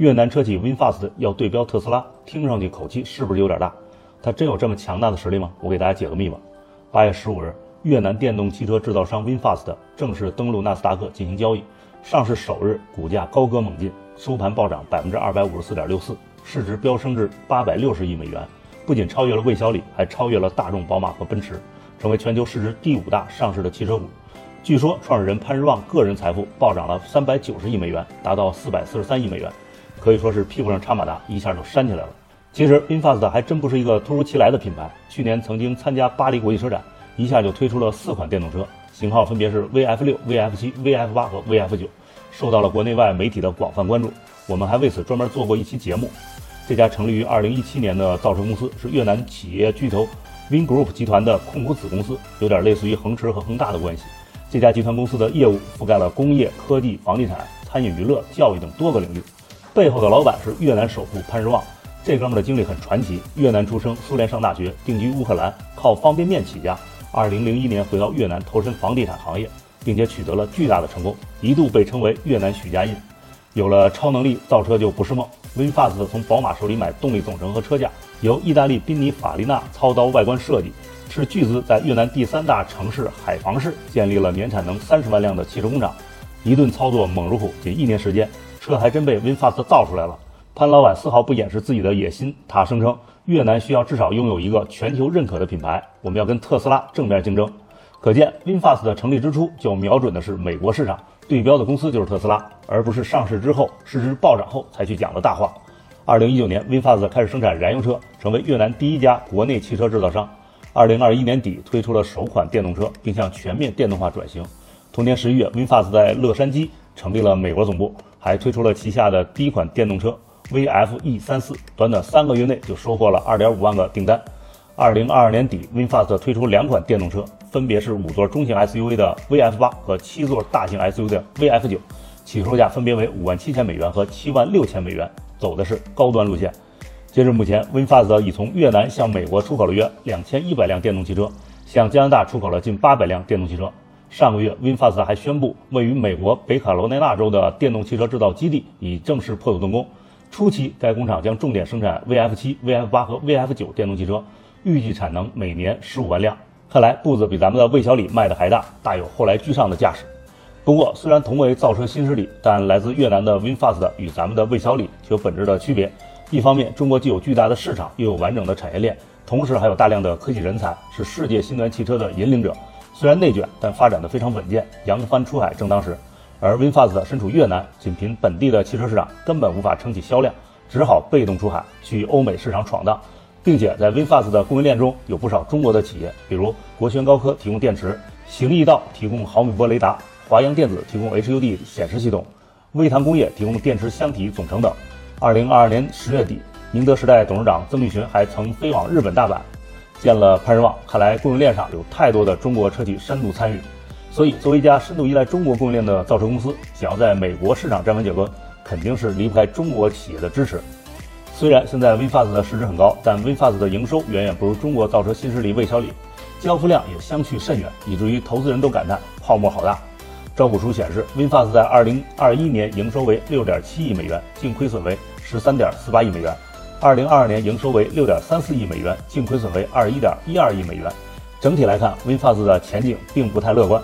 越南车企 VinFast 要对标特斯拉，听上去口气是不是有点大？它真有这么强大的实力吗？我给大家解个密码。八月十五日，越南电动汽车制造商 VinFast 正式登陆纳斯达克进行交易。上市首日，股价高歌猛进，收盘暴涨百分之二百五十四点六四，市值飙升至八百六十亿美元，不仅超越了魏小李，还超越了大众、宝马和奔驰，成为全球市值第五大上市的汽车股。据说，创始人潘日旺个人财富暴涨了三百九十亿美元，达到四百四十三亿美元。可以说是屁股上插马达，一下就扇起来了。其实，VinFast 还真不是一个突如其来的品牌。去年曾经参加巴黎国际车展，一下就推出了四款电动车，型号分别是 VF 六、VF 七、VF 八和 VF 九，受到了国内外媒体的广泛关注。我们还为此专门做过一期节目。这家成立于2017年的造车公司是越南企业巨头 Vingroup 集团的控股子公司，有点类似于恒驰和恒大的关系。这家集团公司的业务覆盖了工业、科技、房地产、餐饮、娱乐、教育等多个领域。背后的老板是越南首富潘日旺，这哥们的经历很传奇。越南出生，苏联上大学，定居乌克兰，靠方便面起家。二零零一年回到越南投身房地产行业，并且取得了巨大的成功，一度被称为越南许家印。有了超能力，造车就不是梦。VinFast 从宝马手里买动力总成和车架，由意大利宾尼法利纳操刀外观设计，斥巨资在越南第三大城市海防市建立了年产能三十万辆的汽车工厂，一顿操作猛如虎，仅一年时间。车还真被 VinFast 造出来了。潘老板丝毫不掩饰自己的野心，他声称越南需要至少拥有一个全球认可的品牌，我们要跟特斯拉正面竞争。可见 VinFast 的成立之初就瞄准的是美国市场，对标的公司就是特斯拉，而不是上市之后市值暴涨后才去讲的大话。二零一九年，VinFast 开始生产燃油车，成为越南第一家国内汽车制造商。二零二一年底推出了首款电动车，并向全面电动化转型。同年十一月，VinFast 在洛杉矶成立了美国总部。还推出了旗下的第一款电动车 VF E 三四，短短三个月内就收获了二点五万个订单。二零二二年底，VinFast 推出两款电动车，分别是五座中型 SUV 的 VF 八和七座大型 SUV 的 VF 九，起售价分别为五万七千美元和七万六千美元，走的是高端路线。截至目前，VinFast 已从越南向美国出口了约两千一百辆电动汽车，向加拿大出口了近八百辆电动汽车。上个月，VinFast 还宣布，位于美国北卡罗来纳州的电动汽车制造基地已正式破土动工。初期，该工厂将重点生产 VF 七、VF 八和 VF 九电动汽车，预计产能每年十五万辆。看来步子比咱们的魏小李迈的还大，大有后来居上的架势。不过，虽然同为造车新势力，但来自越南的 VinFast 与咱们的魏小李却有本质的区别。一方面，中国既有巨大的市场，又有完整的产业链，同时还有大量的科技人才，是世界新能源汽车的引领者。虽然内卷，但发展的非常稳健，扬帆出海正当时。而 VinFast 身处越南，仅凭本地的汽车市场根本无法撑起销量，只好被动出海去欧美市场闯荡，并且在 VinFast 的供应链中有不少中国的企业，比如国轩高科提供电池，行义道提供毫米波雷达，华阳电子提供 HUD 显示系统，微唐工业提供电池箱体总成等。二零二二年十月底，宁德时代董事长曾毓群还曾飞往日本大阪。见了潘日旺，看来供应链上有太多的中国车企深度参与，所以作为一家深度依赖中国供应链的造车公司，想要在美国市场站稳脚跟，肯定是离不开中国企业的支持。虽然现在 Vfast 的市值很高，但 Vfast 的营收远远不如中国造车新势力魏小李，交付量也相去甚远，以至于投资人都感叹泡沫好大。招股书显示，Vfast 在2021年营收为6.7亿美元，净亏损为13.48亿美元。二零二二年营收为六点三四亿美元，净亏损为二十一点一二亿美元。整体来看，VinFast 的前景并不太乐观。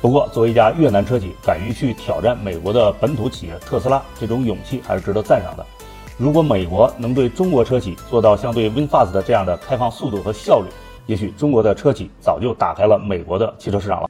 不过，作为一家越南车企，敢于去挑战美国的本土企业特斯拉，这种勇气还是值得赞赏的。如果美国能对中国车企做到像对 VinFast 的这样的开放速度和效率，也许中国的车企早就打开了美国的汽车市场了。